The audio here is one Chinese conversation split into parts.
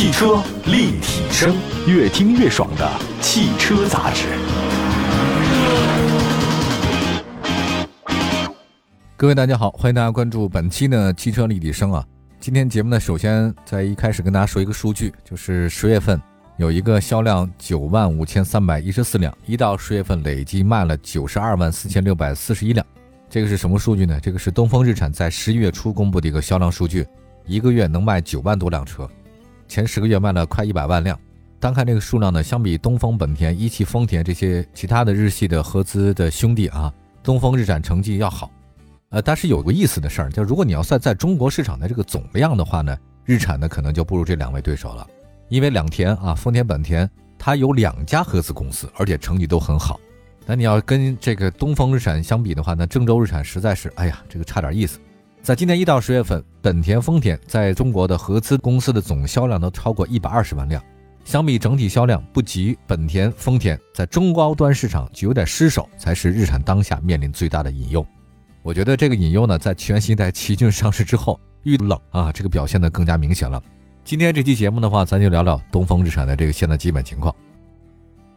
汽车立体声，越听越爽的汽车杂志。各位大家好，欢迎大家关注本期的汽车立体声啊。今天节目呢，首先在一开始跟大家说一个数据，就是十月份有一个销量九万五千三百一十四辆，一到十月份累计卖了九十二万四千六百四十一辆。这个是什么数据呢？这个是东风日产在十一月初公布的一个销量数据，一个月能卖九万多辆车，前十个月卖了快一百万辆。单看这个数量呢，相比东风、本田、一汽、丰田这些其他的日系的合资的兄弟啊，东风日产成绩要好。呃，但是有个意思的事儿，就如果你要算在中国市场的这个总量的话呢，日产呢可能就不如这两位对手了，因为两田啊，丰田、本田它有两家合资公司，而且成绩都很好。那你要跟这个东风日产相比的话呢，郑州日产实在是，哎呀，这个差点意思。在今年一到十月份，本田、丰田在中国的合资公司的总销量都超过一百二十万辆，相比整体销量不及本田、丰田，在中高端市场就有点失手，才是日产当下面临最大的隐忧。我觉得这个隐忧呢，在全新一代奇骏上市之后遇冷啊，这个表现的更加明显了。今天这期节目的话，咱就聊聊东风日产的这个现在基本情况。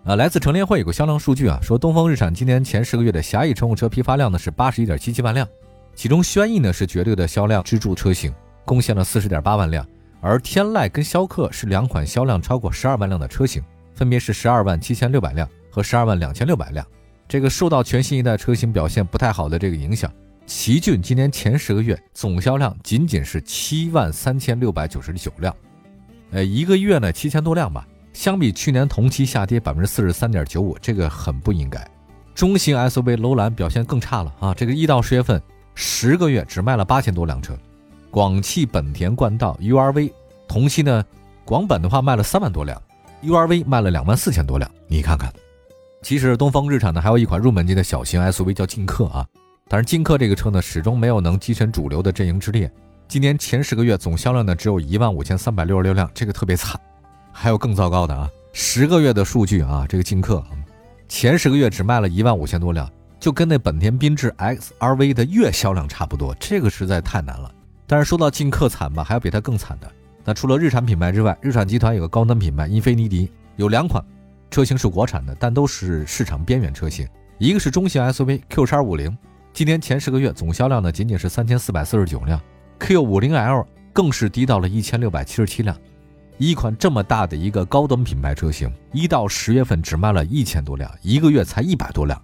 啊，来自乘联会有个销量数据啊，说东风日产今年前十个月的狭义乘用车批发量呢是八十一点七七万辆，其中轩逸呢是绝对的销量支柱车型，贡献了四十点八万辆，而天籁跟逍客是两款销量超过十二万辆的车型，分别是十二万七千六百辆和十二万两千六百辆。这个受到全新一代车型表现不太好的这个影响，奇骏今年前十个月总销量仅仅是七万三千六百九十九辆，呃，一个月呢七千多辆吧。相比去年同期下跌百分之四十三点九五，这个很不应该。中型 SUV 楼兰表现更差了啊！这个一到十月份，十个月只卖了八千多辆车。广汽本田冠道 URV 同期呢，广本的话卖了三万多辆，URV 卖了两万四千多辆。你看看，其实东风日产呢还有一款入门级的小型 SUV 叫劲客啊，但是劲客这个车呢始终没有能跻身主流的阵营之列。今年前十个月总销量呢只有一万五千三百六十六辆，这个特别惨。还有更糟糕的啊！十个月的数据啊，这个劲客前十个月只卖了一万五千多辆，就跟那本田缤智 XRV 的月销量差不多，这个实在太难了。但是说到劲客惨吧，还有比它更惨的。那除了日产品牌之外，日产集团有个高端品牌英菲尼迪，有两款车型是国产的，但都是市场边缘车型。一个是中型 SUV Q 叉五零，今年前十个月总销量呢仅仅是三千四百四十九辆，Q 五零 L 更是低到了一千六百七十七辆。一款这么大的一个高端品牌车型，一到十月份只卖了一千多辆，一个月才一百多辆。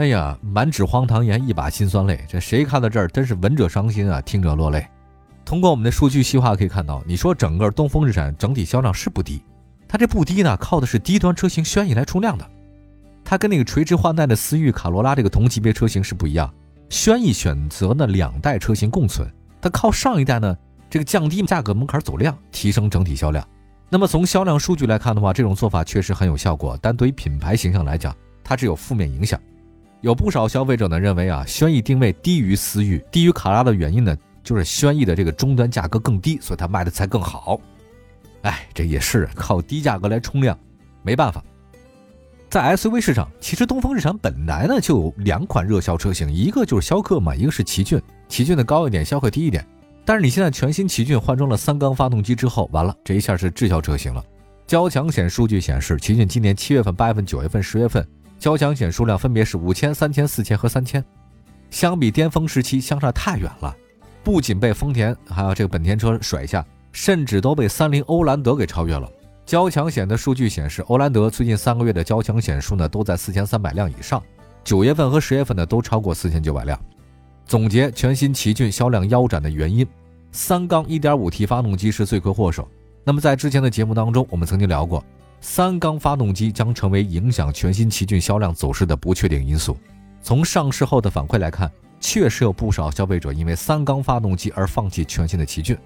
哎呀，满纸荒唐言，一把辛酸泪。这谁看到这儿真是闻者伤心啊，听者落泪。通过我们的数据细化可以看到，你说整个东风日产整体销量是不低，它这不低呢，靠的是低端车型轩逸来冲量的。它跟那个垂直换代的思域、卡罗拉这个同级别车型是不一样，轩逸选择呢两代车型共存，它靠上一代呢。这个降低价格门槛走量，提升整体销量。那么从销量数据来看的话，这种做法确实很有效果。但对于品牌形象来讲，它只有负面影响。有不少消费者呢认为啊，轩逸定位低于思域、低于卡拉的原因呢，就是轩逸的这个终端价格更低，所以它卖的才更好。哎，这也是靠低价格来冲量，没办法。在 SUV 市场，其实东风日产本来呢就有两款热销车型，一个就是逍客嘛，一个是奇骏。奇骏的高一点，逍客低一点。但是你现在全新奇骏换装了三缸发动机之后，完了，这一下是滞销车型了。交强险数据显示，奇骏今年七月份、八月份、九月份、十月份交强险数量分别是五千、三千、四千和三千，相比巅峰时期相差太远了。不仅被丰田还有这个本田车甩下，甚至都被三菱欧蓝德给超越了。交强险的数据显示，欧蓝德最近三个月的交强险数呢都在四千三百辆以上，九月份和十月份呢都超过四千九百辆。总结全新奇骏销量腰斩的原因，三缸 1.5T 发动机是罪魁祸首。那么在之前的节目当中，我们曾经聊过，三缸发动机将成为影响全新奇骏销量走势的不确定因素。从上市后的反馈来看，确实有不少消费者因为三缸发动机而放弃全新的奇骏。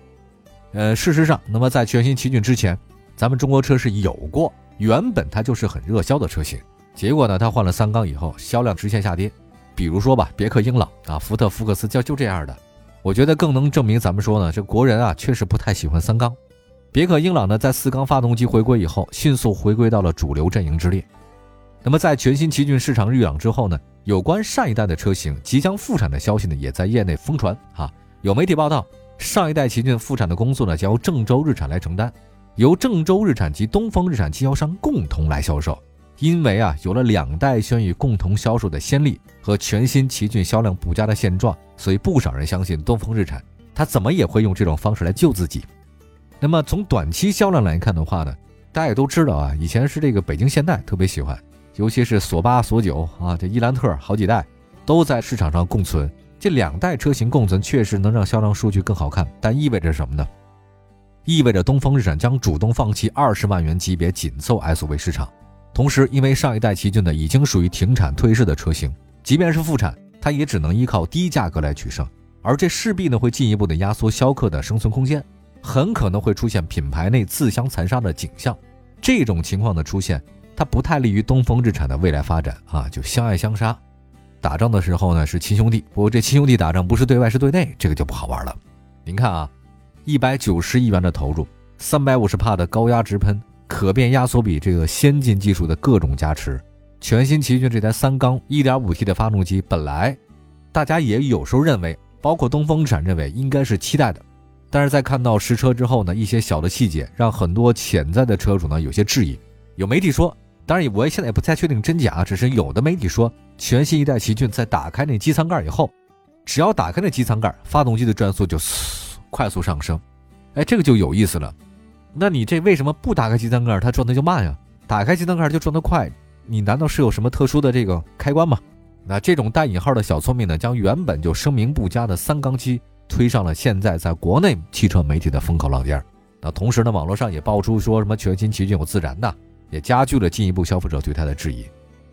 呃，事实上，那么在全新奇骏之前，咱们中国车是有过，原本它就是很热销的车型，结果呢，它换了三缸以后，销量直线下跌。比如说吧，别克英朗啊，福特福克斯就就这样的，我觉得更能证明咱们说呢，这国人啊确实不太喜欢三缸。别克英朗呢，在四缸发动机回归以后，迅速回归到了主流阵营之列。那么在全新奇骏市场日养之后呢，有关上一代的车型即将复产的消息呢，也在业内疯传啊。有媒体报道，上一代奇骏复产的工作呢，将由郑州日产来承担。由郑州日产及东风日产经销商共同来销售。因为啊，有了两代轩逸共同销售的先例和全新奇骏销量不佳的现状，所以不少人相信东风日产，他怎么也会用这种方式来救自己。那么从短期销量来看的话呢，大家也都知道啊，以前是这个北京现代特别喜欢，尤其是索八、索九啊，这伊兰特好几代都在市场上共存，这两代车型共存确实能让销量数据更好看，但意味着什么呢？意味着东风日产将主动放弃二十万元级别紧凑 SUV 市场。同时，因为上一代奇骏呢已经属于停产退市的车型，即便是复产，它也只能依靠低价格来取胜，而这势必呢会进一步的压缩逍客的生存空间，很可能会出现品牌内自相残杀的景象。这种情况的出现，它不太利于东风日产的未来发展啊！就相爱相杀，打仗的时候呢是亲兄弟，不过这亲兄弟打仗不是对外是对内，这个就不好玩了。您看啊，一百九十亿元的投入，三百五十帕的高压直喷。可变压缩比这个先进技术的各种加持，全新奇骏这台三缸 1.5T 的发动机，本来大家也有时候认为，包括东风日产认为应该是期待的，但是在看到实车之后呢，一些小的细节让很多潜在的车主呢有些质疑。有媒体说，当然我现在也不太确定真假，只是有的媒体说，全新一代奇骏在打开那机舱盖以后，只要打开那机舱盖，发动机的转速就快速上升。哎，这个就有意思了。那你这为什么不打开机舱盖，它转的就慢呀？打开机舱盖就转得快，你难道是有什么特殊的这个开关吗？那这种带引号的小聪明呢，将原本就声名不佳的三缸机推上了现在在国内汽车媒体的风口浪尖。那同时呢，网络上也爆出说什么全新奇骏有自燃的，也加剧了进一步消费者对它的质疑。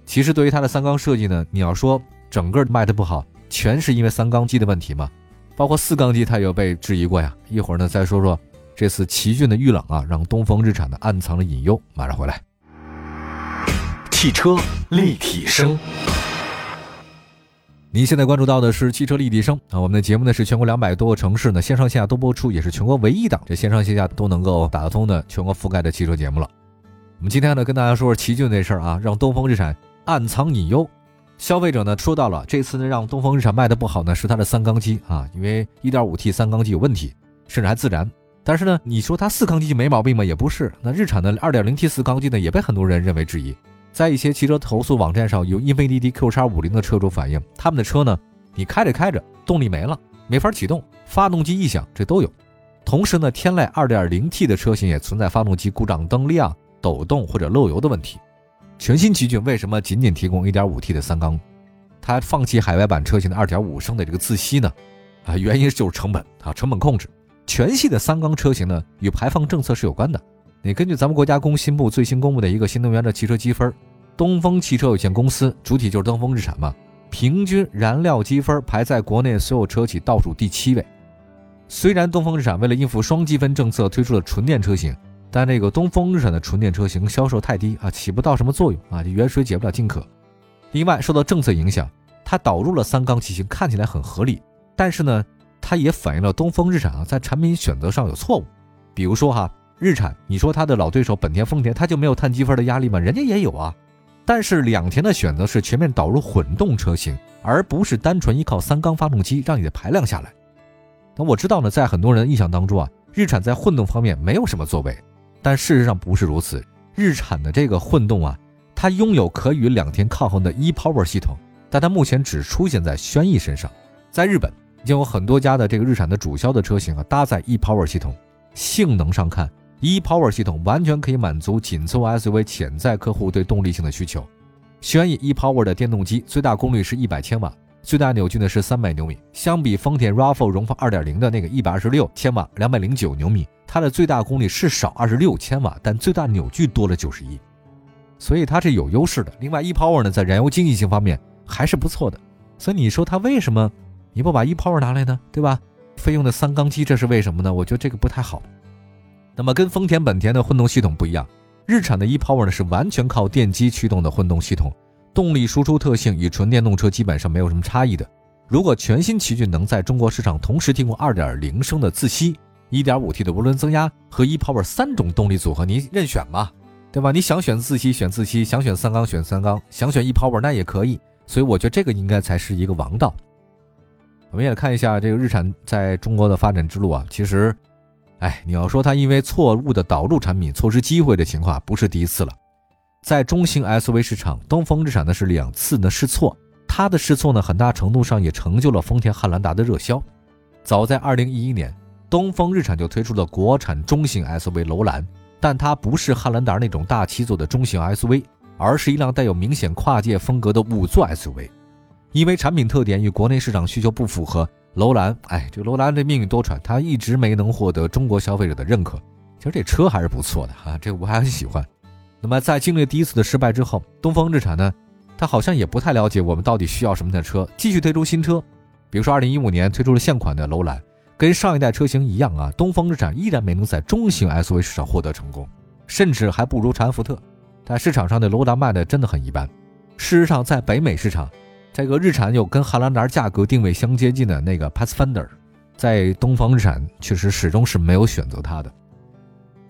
其实对于它的三缸设计呢，你要说整个卖的不好，全是因为三缸机的问题吗？包括四缸机它也被质疑过呀。一会儿呢再说说。这次奇骏的遇冷啊，让东风日产的暗藏了隐忧。马上回来。汽车立体声，您现在关注到的是汽车立体声啊。我们的节目呢是全国两百多个城市呢线上线下都播出，也是全国唯一档这线上线下都能够打得通的全国覆盖的汽车节目了。我们今天呢跟大家说说奇骏这事儿啊，让东风日产暗藏隐忧。消费者呢说到了，这次呢让东风日产卖的不好呢是它的三缸机啊，因为 1.5T 三缸机有问题，甚至还自燃。但是呢，你说它四缸机没毛病吗？也不是。那日产的 2.0T 四缸机呢，也被很多人认为质疑。在一些汽车投诉网站上，有英菲尼迪 Q 叉五零的车主反映，他们的车呢，你开着开着动力没了，没法启动，发动机异响，这都有。同时呢，天籁 2.0T 的车型也存在发动机故障、灯亮、抖动或者漏油的问题。全新奇骏为什么仅仅提供 1.5T 的三缸？它放弃海外版车型的2.5升的这个自吸呢？啊，原因就是成本啊，成本控制。全系的三缸车型呢，与排放政策是有关的。你根据咱们国家工信部最新公布的一个新能源的汽车积分，东风汽车有限公司主体就是东风日产嘛，平均燃料积分排在国内所有车企倒数第七位。虽然东风日产为了应付双积分政策推出了纯电车型，但这个东风日产的纯电车型销售太低啊，起不到什么作用啊，远水解不了近渴。另外，受到政策影响，它导入了三缸机型，看起来很合理，但是呢。它也反映了东风日产啊在产品选择上有错误，比如说哈，日产，你说它的老对手本田、丰田，它就没有碳积分的压力吗？人家也有啊。但是两田的选择是全面导入混动车型，而不是单纯依靠三缸发动机让你的排量下来。那我知道呢，在很多人的印象当中啊，日产在混动方面没有什么作为，但事实上不是如此。日产的这个混动啊，它拥有可与两田抗衡的 ePower 系统，但它目前只出现在轩逸身上，在日本。已经有很多家的这个日产的主销的车型啊，搭载 ePower 系统。性能上看，ePower 系统完全可以满足紧凑 SUV 潜在客户对动力性的需求。轩逸 ePower 的电动机最大功率是一百千瓦，最大扭矩呢是三百牛米。相比丰田 RAV4 荣放2.0的那个一百二十六千瓦，两百零九牛米，它的最大功率是少二十六千瓦，但最大扭矩多了九十一，所以它是有优势的。另外，ePower 呢在燃油经济性方面还是不错的。所以你说它为什么？你不把 ePower 拿来呢，对吧？费用的三缸机，这是为什么呢？我觉得这个不太好。那么跟丰田、本田的混动系统不一样，日产的 ePower 呢是完全靠电机驱动的混动系统，动力输出特性与纯电动车基本上没有什么差异的。如果全新奇骏能在中国市场同时提供2.0升的自吸、1.5T 的涡轮增压和 ePower 三种动力组合，你任选嘛，对吧？你想选自吸选自吸，想选三缸选三缸，想选 ePower 那也可以。所以我觉得这个应该才是一个王道。我们也看一下这个日产在中国的发展之路啊，其实，哎，你要说它因为错误的导入产品错失机会的情况不是第一次了。在中型 SUV 市场，东风日产呢是两次的试错，它的试错呢很大程度上也成就了丰田汉兰达的热销。早在2011年，东风日产就推出了国产中型 SUV 楼兰，但它不是汉兰达那种大七座的中型 SUV，而是一辆带有明显跨界风格的五座 SUV。因为产品特点与国内市场需求不符合，楼兰，哎，这个楼兰这命运多舛，它一直没能获得中国消费者的认可。其实这车还是不错的哈，这个我还很喜欢。那么在经历第一次的失败之后，东风日产呢，它好像也不太了解我们到底需要什么样的车，继续推出新车。比如说2015年推出了现款的楼兰，跟上一代车型一样啊，东风日产依然没能在中型 SUV 市场获得成功，甚至还不如长安福特。在市场上的楼兰卖的真的很一般。事实上，在北美市场，这个日产有跟汉兰达价格定位相接近的那个 Pathfinder，在东风日产确实始终是没有选择它的。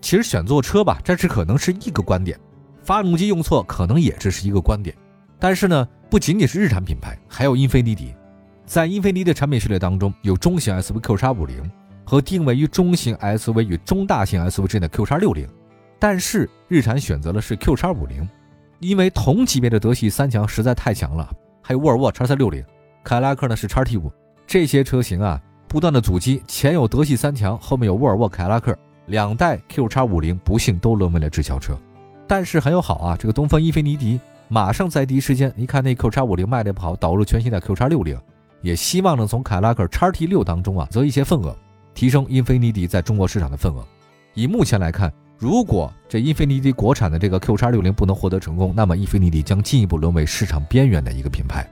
其实选错车吧，这是可能是一个观点；发动机用错可能也只是一个观点。但是呢，不仅仅是日产品牌，还有英菲尼迪。在英菲尼迪的产品序列当中，有中型 SUV Q 叉五零和定位于中型 SUV 与中大型 SUV 之间的 Q 叉六零。但是日产选择的是 Q 叉五零，因为同级别的德系三强实在太强了。还有沃尔沃叉三六零，凯迪拉克呢是叉 T 五，这些车型啊不断的阻击，前有德系三强，后面有沃尔沃、凯迪拉克，两代 Q 叉五零不幸都沦为了滞销车。但是很有好啊，这个东风英菲尼迪马上在第一时间，一看那 Q 叉五零卖的不好，导入全新的 Q 叉六零，也希望能从凯迪拉克叉 T 六当中啊择一些份额，提升英菲尼迪在中国市场的份额。以目前来看，如果这英菲尼迪国产的这个 Q 叉六零不能获得成功，那么英菲尼迪将进一步沦为市场边缘的一个品牌。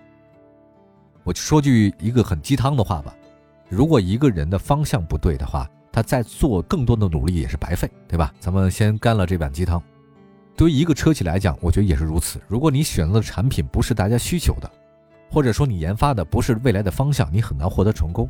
我就说句一个很鸡汤的话吧，如果一个人的方向不对的话，他再做更多的努力也是白费，对吧？咱们先干了这碗鸡汤。对于一个车企来讲，我觉得也是如此。如果你选择的产品不是大家需求的，或者说你研发的不是未来的方向，你很难获得成功。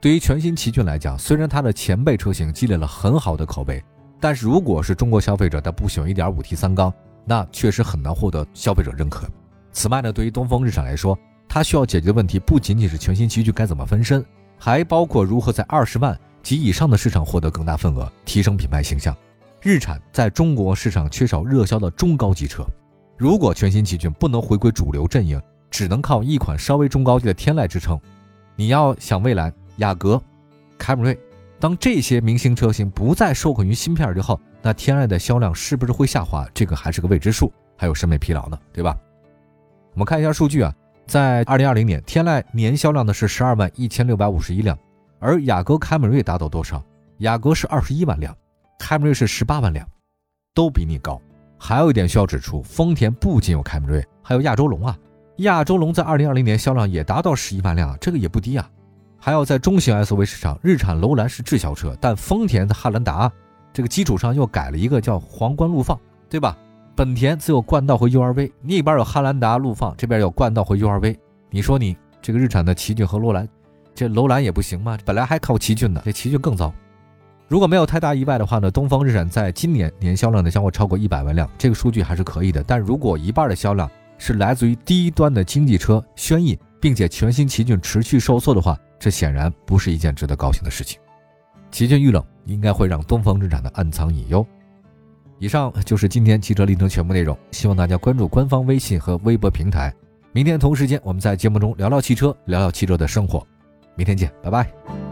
对于全新奇骏来讲，虽然它的前辈车型积累了很好的口碑。但是如果是中国消费者他不喜欢 1.5T 三缸，那确实很难获得消费者认可。此外呢，对于东风日产来说，它需要解决的问题不仅仅是全新奇骏该怎么分身，还包括如何在二十万及以上的市场获得更大份额，提升品牌形象。日产在中国市场缺少热销的中高级车，如果全新奇骏不能回归主流阵营，只能靠一款稍微中高级的天籁支撑，你要想未来雅阁、凯美瑞。当这些明星车型不再受困于芯片之后，那天籁的销量是不是会下滑？这个还是个未知数，还有审美疲劳呢，对吧？我们看一下数据啊，在二零二零年，天籁年销量呢是十二万一千六百五十一辆，而雅阁、凯美瑞达到多少？雅阁是二十一万辆，凯美瑞是十八万辆，都比你高。还有一点需要指出，丰田不仅有凯美瑞，还有亚洲龙啊，亚洲龙在二零二零年销量也达到十一万辆，这个也不低啊。还要在中型 SUV 市场，日产楼兰是滞销车，但丰田的汉兰达这个基础上又改了一个叫皇冠陆放，对吧？本田自有冠道和 URV，那边有汉兰达陆放，这边有冠道和 URV。你说你这个日产的奇骏和楼兰，这楼兰也不行吗？本来还靠奇骏呢，这奇骏更糟。如果没有太大意外的话呢，东风日产在今年年销量呢将会超过一百万辆，这个数据还是可以的。但如果一半的销量是来自于低端的经济车轩逸，并且全新奇骏持续受挫的话，这显然不是一件值得高兴的事情。奇骏遇冷，应该会让东风日产的暗藏隐忧。以上就是今天汽车立程全部内容，希望大家关注官方微信和微博平台。明天同时间，我们在节目中聊聊汽车，聊聊汽车的生活。明天见，拜拜。